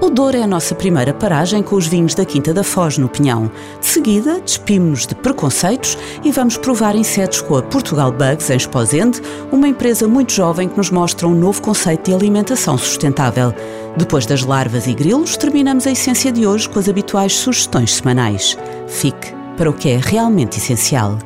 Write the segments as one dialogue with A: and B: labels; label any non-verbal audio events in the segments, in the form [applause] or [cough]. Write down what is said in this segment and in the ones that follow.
A: O Douro é a nossa primeira paragem com os vinhos da Quinta da Foz, no Pinhão. De seguida, despimos-nos de preconceitos e vamos provar insetos com a Portugal Bugs, em Esposende, uma empresa muito jovem que nos mostra um novo conceito de alimentação sustentável. Depois das larvas e grilos, terminamos a essência de hoje com as habituais sugestões semanais. Fique para o que é realmente essencial.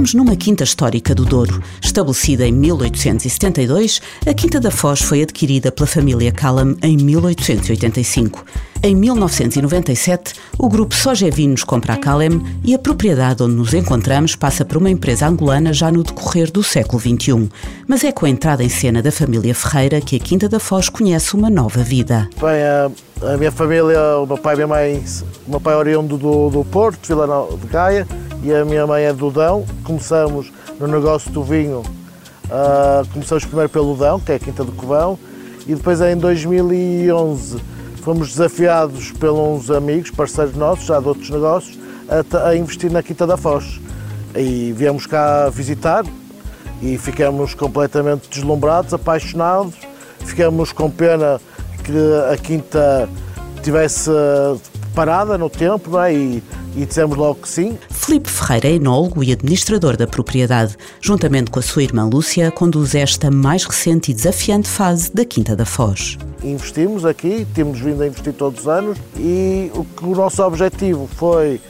A: Estamos numa quinta histórica do Douro. Estabelecida em 1872, a Quinta da Foz foi adquirida pela família Callum em 1885. Em 1997, o grupo Sogevinos compra a Calem e a propriedade onde nos encontramos passa por uma empresa angolana já no decorrer do século XXI. Mas é com a entrada em cena da família Ferreira que a Quinta da Foz conhece uma nova vida.
B: Bem, a, a minha família, o meu pai e a minha mãe, o meu pai é oriundo do, do Porto, Vila de Gaia, e a minha mãe é do Dão. Começamos no negócio do vinho, uh, começamos primeiro pelo Dão, que é a Quinta do Covão, e depois em 2011 fomos desafiados pelos amigos, parceiros nossos, já de outros negócios, a, a investir na Quinta da Foz. E viemos cá visitar e ficamos completamente deslumbrados, apaixonados, ficamos com pena que a Quinta tivesse parada no tempo não é? e e dissemos logo que sim.
A: Filipe Ferreira é enólogo e administrador da propriedade. Juntamente com a sua irmã Lúcia, conduz esta mais recente e desafiante fase da Quinta da Foz.
B: Investimos aqui, temos vindo a investir todos os anos e o, o nosso objetivo foi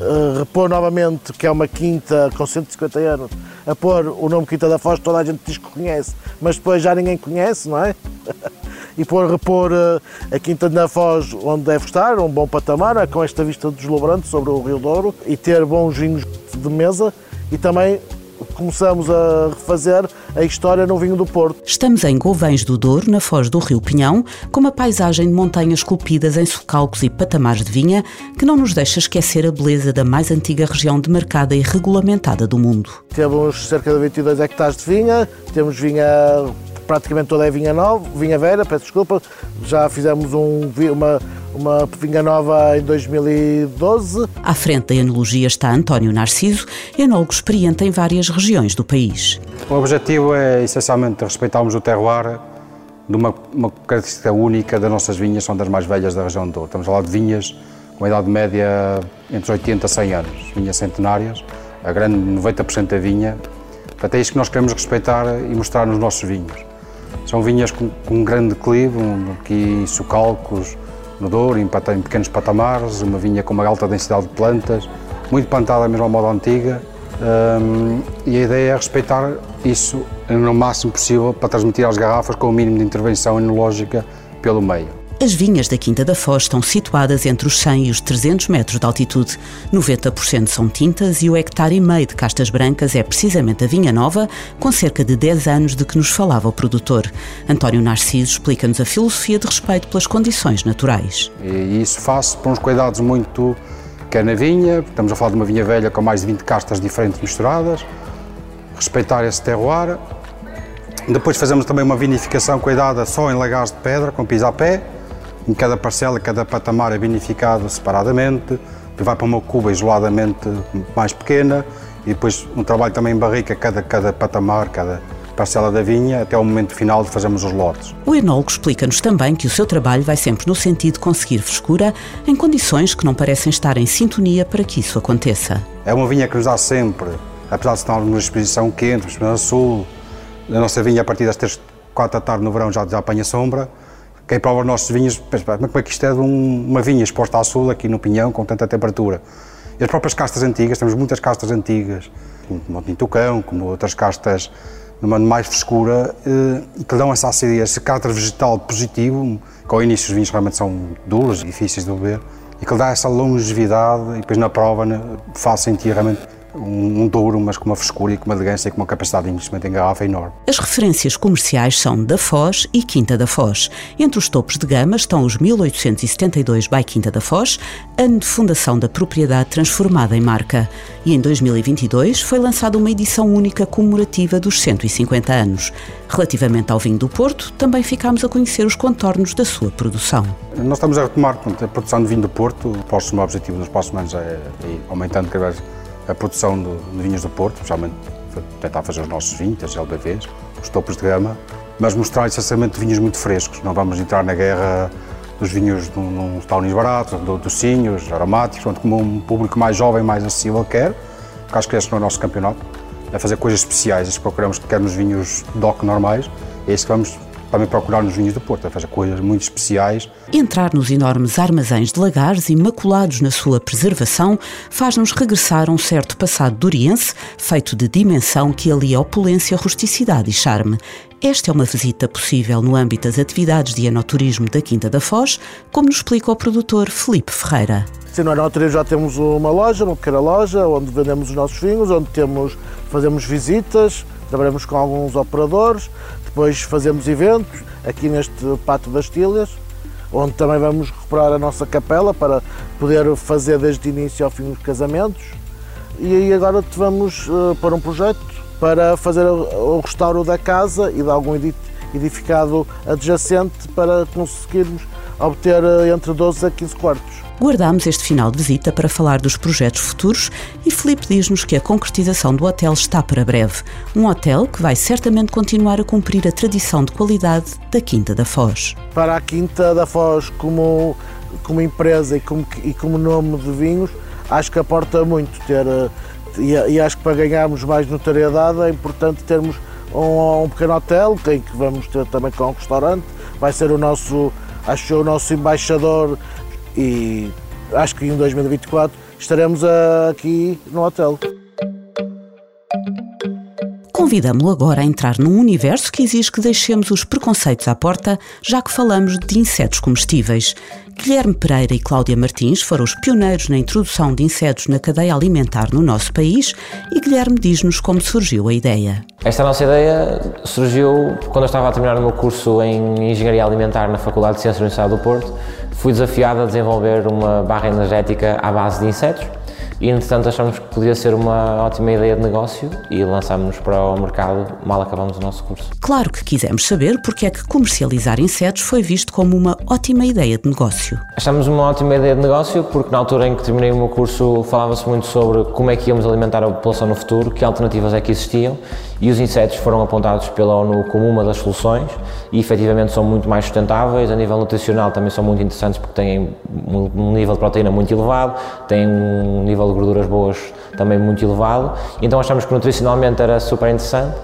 B: uh, repor novamente, que é uma quinta com 150 anos, a pôr o nome Quinta da Foz, toda a gente diz que conhece, mas depois já ninguém conhece, não é? [laughs] e por repor eh, a Quinta da Foz onde deve estar, um bom patamar, com esta vista deslumbrante sobre o Rio Douro e ter bons vinhos de mesa e também começamos a refazer a história no vinho do Porto.
A: Estamos em Gouvães do Douro, na foz do Rio Pinhão, com uma paisagem de montanhas esculpidas em socalcos e patamares de vinha que não nos deixa esquecer a beleza da mais antiga região demarcada e regulamentada do mundo.
B: Temos cerca de 22 hectares de vinha, temos vinha praticamente toda é vinha nova, vinha velha, peço desculpa. Já fizemos um, uma, uma vinha nova em 2012.
A: À frente da enologia está António Narciso, enólogo experiente em várias regiões do país.
C: O objetivo é essencialmente respeitarmos o terroir de uma, uma característica única das nossas vinhas, são das mais velhas da região do Douro. Estamos a falar de vinhas com a idade média entre 80 e 100 anos, vinhas centenárias, a grande 90% da vinha. Portanto, é isso que nós queremos respeitar e mostrar nos nossos vinhos. São vinhas com, com um grande declive, um, aqui socalcos no Douro, em, em, pequenos patamares, uma vinha com uma alta densidade de plantas, muito plantada mesmo à moda antiga, um, e a ideia é respeitar isso no máximo possível para transmitir às garrafas com o mínimo de intervenção enológica pelo meio.
A: As vinhas da Quinta da Foz estão situadas entre os 100 e os 300 metros de altitude. 90% são tintas e o hectare e meio de castas brancas é precisamente a vinha nova, com cerca de 10 anos de que nos falava o produtor. António Narciso explica-nos a filosofia de respeito pelas condições naturais.
C: E isso faz por uns cuidados muito que é na vinha, estamos a falar de uma vinha velha com mais de 20 castas diferentes misturadas, respeitar esse terroir. Depois fazemos também uma vinificação cuidada só em lagares de pedra, com pé em cada parcela, cada patamar é vinificado separadamente, vai para uma cuba isoladamente mais pequena e depois um trabalho também em barrica, cada, cada patamar, cada parcela da vinha, até o momento final de fazermos os lotes.
A: O enólogo explica-nos também que o seu trabalho vai sempre no sentido de conseguir frescura em condições que não parecem estar em sintonia para que isso aconteça.
C: É uma vinha que nos dá sempre, apesar de estarmos numa exposição quente, exposição sul, a nossa vinha a partir das 3, 4 da tarde no verão já, já apanha sombra, quem prova os nossos vinhos, pensa, como é que isto é de um, uma vinha exposta ao sul, aqui no Pinhão, com tanta temperatura? E as próprias castas antigas, temos muitas castas antigas, como o Tintucão, como outras castas numa mais frescura, eh, que dão essa acidez, esse caráter vegetal positivo, que ao início os vinhos realmente são duros, difíceis de beber, e que dá essa longevidade, e depois na prova faz sentir realmente um, Douro, mas com uma frescura e com uma elegância e com uma capacidade de investimento em garrafa enorme.
A: As referências comerciais são da Foz e Quinta da Foz. Entre os topos de gama estão os 1872 by Quinta da Foz, ano de fundação da propriedade transformada em marca. E em 2022 foi lançada uma edição única comemorativa dos 150 anos. Relativamente ao vinho do Porto, também ficámos a conhecer os contornos da sua produção.
C: Nós estamos a retomar portanto, a produção de vinho do Porto. O próximo objetivo nos próximos anos é, é aumentando cada vez a produção de, de vinhos do Porto, especialmente tentar fazer os nossos vinhos, as LBVs, os topos de gama, mas mostrar essencialmente vinhos muito frescos. Não vamos entrar na guerra dos vinhos num taunis baratos, do, docinhos, aromáticos, como um público mais jovem, mais acessível quer, porque acho que esse não é o nosso campeonato, é fazer coisas especiais, procuramos que queremos vinhos DOC normais, é isso que vamos também procurar nos vinhos do Porto, a fazer coisas muito especiais.
A: Entrar nos enormes armazéns de lagares, imaculados na sua preservação, faz-nos regressar a um certo passado duriense, feito de dimensão que alia opulência, rusticidade e charme. Esta é uma visita possível no âmbito das atividades de enoturismo da Quinta da Foz, como nos explica o produtor Felipe Ferreira.
B: Sim, no enoturismo já temos uma loja, uma pequena loja, onde vendemos os nossos vinhos, onde temos, fazemos visitas, trabalhamos com alguns operadores, depois fazemos eventos aqui neste Pato das Tilhas, onde também vamos recuperar a nossa capela para poder fazer desde o início ao fim os casamentos. E aí agora vamos uh, para um projeto para fazer o restauro da casa e de algum edificado adjacente para conseguirmos obter eh, entre 12 a 15 quartos.
A: Guardámos este final de visita para falar dos projetos futuros e Felipe diz-nos que a concretização do hotel está para breve. Um hotel que vai certamente continuar a cumprir a tradição de qualidade da Quinta da Foz.
B: Para a Quinta da Foz, como, como empresa e como, e como nome de vinhos, acho que aporta muito ter. Eh, e, e acho que para ganharmos mais notoriedade é importante termos um, um pequeno hotel, em que vamos ter também com um restaurante. Vai ser o nosso, acho o nosso embaixador e acho que em 2024 estaremos aqui no hotel.
A: Convidamo-lo agora a entrar num universo que exige que deixemos os preconceitos à porta, já que falamos de insetos comestíveis. Guilherme Pereira e Cláudia Martins foram os pioneiros na introdução de insetos na cadeia alimentar no nosso país e Guilherme diz-nos como surgiu a ideia.
D: Esta nossa ideia surgiu quando eu estava a terminar o meu curso em Engenharia Alimentar na Faculdade de Ciências da Universidade do Porto. Fui desafiado a desenvolver uma barra energética à base de insetos e entretanto achamos que podia ser uma ótima ideia de negócio e lançámos-nos para o mercado mal acabamos o nosso curso.
A: Claro que quisemos saber porque é que comercializar insetos foi visto como uma ótima ideia de negócio.
D: Achamos uma ótima ideia de negócio porque na altura em que terminei o meu curso falava-se muito sobre como é que íamos alimentar a população no futuro, que alternativas é que existiam e os insetos foram apontados pela ONU como uma das soluções e efetivamente são muito mais sustentáveis, a nível nutricional também são muito interessantes porque têm um nível de proteína muito elevado, têm um nível de gorduras boas também muito elevado, então achamos que nutricionalmente era super interessante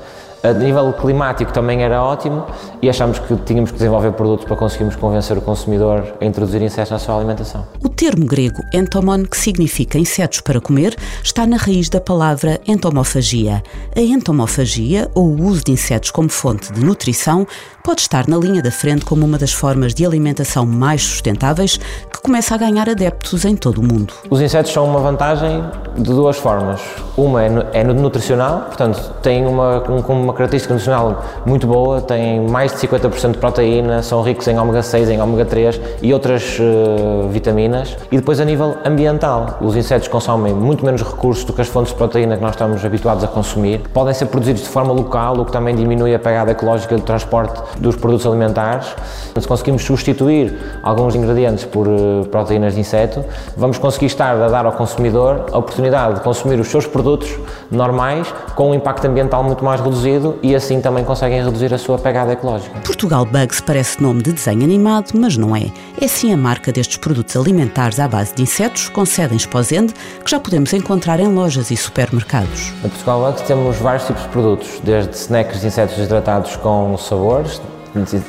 D: a nível climático também era ótimo e achámos que tínhamos que desenvolver produtos para conseguirmos convencer o consumidor a introduzir insetos na sua alimentação.
A: O termo grego entomon, que significa insetos para comer, está na raiz da palavra entomofagia. A entomofagia, ou o uso de insetos como fonte de nutrição, pode estar na linha da frente como uma das formas de alimentação mais sustentáveis que começa a ganhar adeptos em todo o mundo.
D: Os insetos são uma vantagem de duas formas. Uma é, nutricional, portanto, tem uma, uma característica nutricional muito boa, têm mais de 50% de proteína, são ricos em ômega 6, em ômega 3 e outras uh, vitaminas. E depois a nível ambiental, os insetos consomem muito menos recursos do que as fontes de proteína que nós estamos habituados a consumir. Podem ser produzidos de forma local, o que também diminui a pegada ecológica do transporte dos produtos alimentares. Se conseguimos substituir alguns ingredientes por uh, proteínas de inseto, vamos conseguir estar a dar ao consumidor a oportunidade de consumir os seus produtos normais com um impacto ambiental muito mais reduzido e assim também conseguem reduzir a sua pegada ecológica.
A: Portugal Bugs parece nome de desenho animado, mas não é. É sim a marca destes produtos alimentares à base de insetos, com sede em Esposende, que já podemos encontrar em lojas e supermercados.
D: Na Portugal Bugs temos vários tipos de produtos, desde snacks de insetos hidratados com sabores,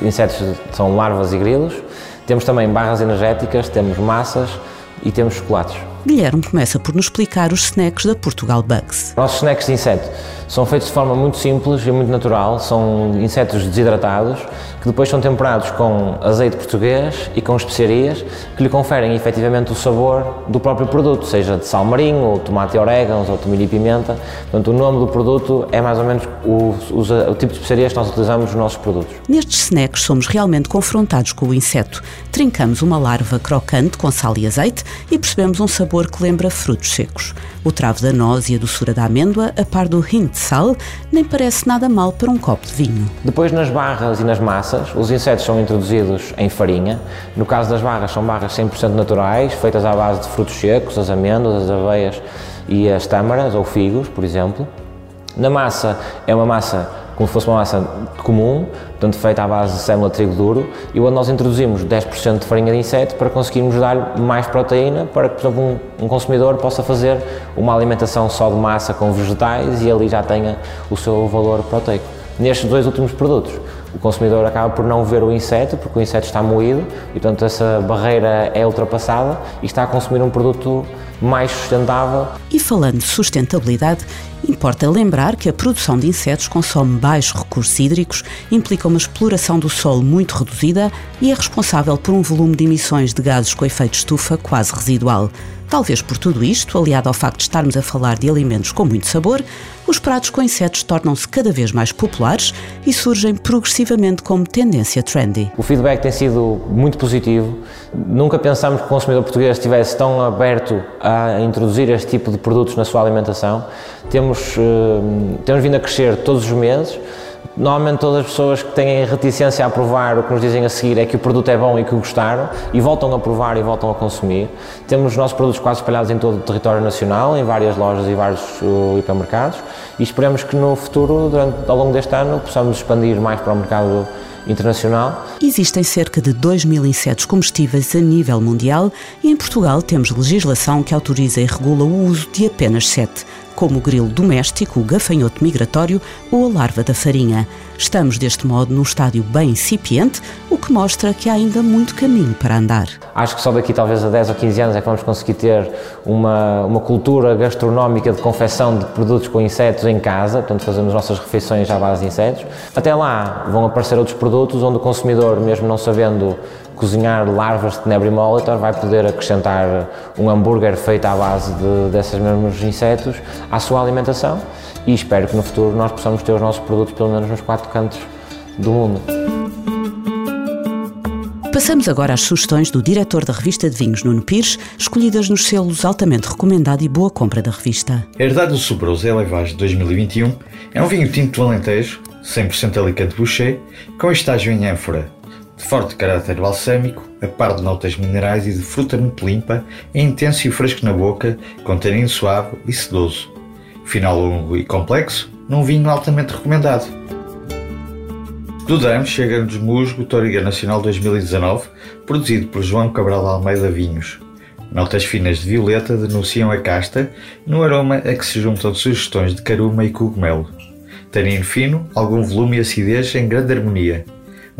D: insetos são larvas e grilos, temos também barras energéticas, temos massas e temos chocolates.
A: Guilherme começa por nos explicar os snacks da Portugal Bugs.
D: Nossos snacks de inseto São feitos de forma muito simples e muito natural, são insetos desidratados que depois são temperados com azeite português e com especiarias que lhe conferem efetivamente o sabor do próprio produto, seja de sal marinho, ou tomate e orégãos, ou tomilho e pimenta. Portanto, o nome do produto é mais ou menos o, o, o tipo de especiarias que nós utilizamos nos nossos produtos.
A: Nestes snacks somos realmente confrontados com o inseto. Trincamos uma larva crocante com sal e azeite e percebemos um sabor que lembra frutos secos. O travo da noz e a doçura da amêndoa, a par do hint de sal, nem parece nada mal para um copo de vinho.
D: Depois, nas barras e nas massas, os insetos são introduzidos em farinha. No caso das barras, são barras 100% naturais, feitas à base de frutos secos, as amêndoas, as aveias e as tâmaras ou figos, por exemplo. Na massa, é uma massa como se fosse uma massa comum, portanto feita à base de sêmola de trigo duro, e onde nós introduzimos 10% de farinha de inseto para conseguirmos dar mais proteína para que, por exemplo, um, um, consumidor possa fazer uma alimentação só de massa com vegetais e ali já tenha o seu valor proteico. Nestes dois últimos produtos, o consumidor acaba por não ver o inseto, porque o inseto está moído e, portanto, essa barreira é ultrapassada e está a consumir um produto mais sustentável.
A: E falando de sustentabilidade, importa lembrar que a produção de insetos consome baixos recursos hídricos, implica uma exploração do solo muito reduzida e é responsável por um volume de emissões de gases com efeito estufa quase residual. Talvez por tudo isto, aliado ao facto de estarmos a falar de alimentos com muito sabor, os pratos com insetos tornam-se cada vez mais populares e surgem progressivamente como tendência trendy.
D: O feedback tem sido muito positivo. Nunca pensámos que o consumidor português estivesse tão aberto a introduzir este tipo de produtos na sua alimentação. Temos, eh, temos vindo a crescer todos os meses. Normalmente todas as pessoas que têm reticência a provar o que nos dizem a seguir é que o produto é bom e que o gostaram e voltam a provar e voltam a consumir. Temos os nossos produtos quase espalhados em todo o território nacional, em várias lojas e vários uh, hipermercados e esperemos que no futuro, durante, ao longo deste ano, possamos expandir mais para o mercado internacional.
A: Existem cerca de 2 mil insetos comestíveis a nível mundial e em Portugal temos legislação que autoriza e regula o uso de apenas 7 como o grilo doméstico, o gafanhoto migratório ou a larva da farinha. Estamos, deste modo, num estádio bem incipiente, o que mostra que há ainda muito caminho para andar.
D: Acho que só daqui talvez a 10 ou 15 anos é que vamos conseguir ter uma, uma cultura gastronómica de confecção de produtos com insetos em casa, portanto fazemos nossas refeições à base de insetos. Até lá vão aparecer outros produtos onde o consumidor, mesmo não sabendo cozinhar larvas de Tenebri Molitor, vai poder acrescentar um hambúrguer feito à base de, desses mesmos insetos à sua alimentação e espero que no futuro nós possamos ter os nossos produtos pelo menos nos quatro cantos do mundo.
A: Passamos agora às sugestões do diretor da revista de vinhos, Nuno Pires, escolhidas nos selos altamente recomendado e boa compra da revista.
E: Herdade do Sobroso Elevage 2021 é um vinho tinto do Alentejo, 100% Alicante Boucher, com estágio em ânfora, de forte caráter balsâmico, a par de notas minerais e de fruta muito limpa, é intenso e fresco na boca, com tanino suave e sedoso. Final longo e complexo, num vinho altamente recomendado. Do DAM chega-nos Musgo Toriga Nacional 2019, produzido por João Cabral Almeida Vinhos. Notas finas de violeta denunciam a casta, no aroma a que se juntam sugestões de caruma e cogumelo. Tanino fino, algum volume e acidez em grande harmonia.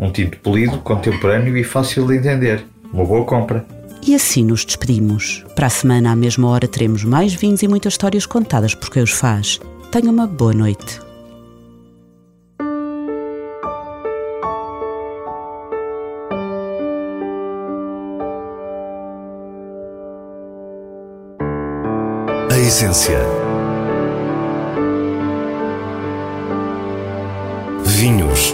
E: Um tinto polido, contemporâneo e fácil de entender. Uma boa compra.
A: E assim nos despedimos. Para a semana, à mesma hora, teremos mais vinhos e muitas histórias contadas por quem os faz. Tenha uma boa noite.
F: A essência. Vinhos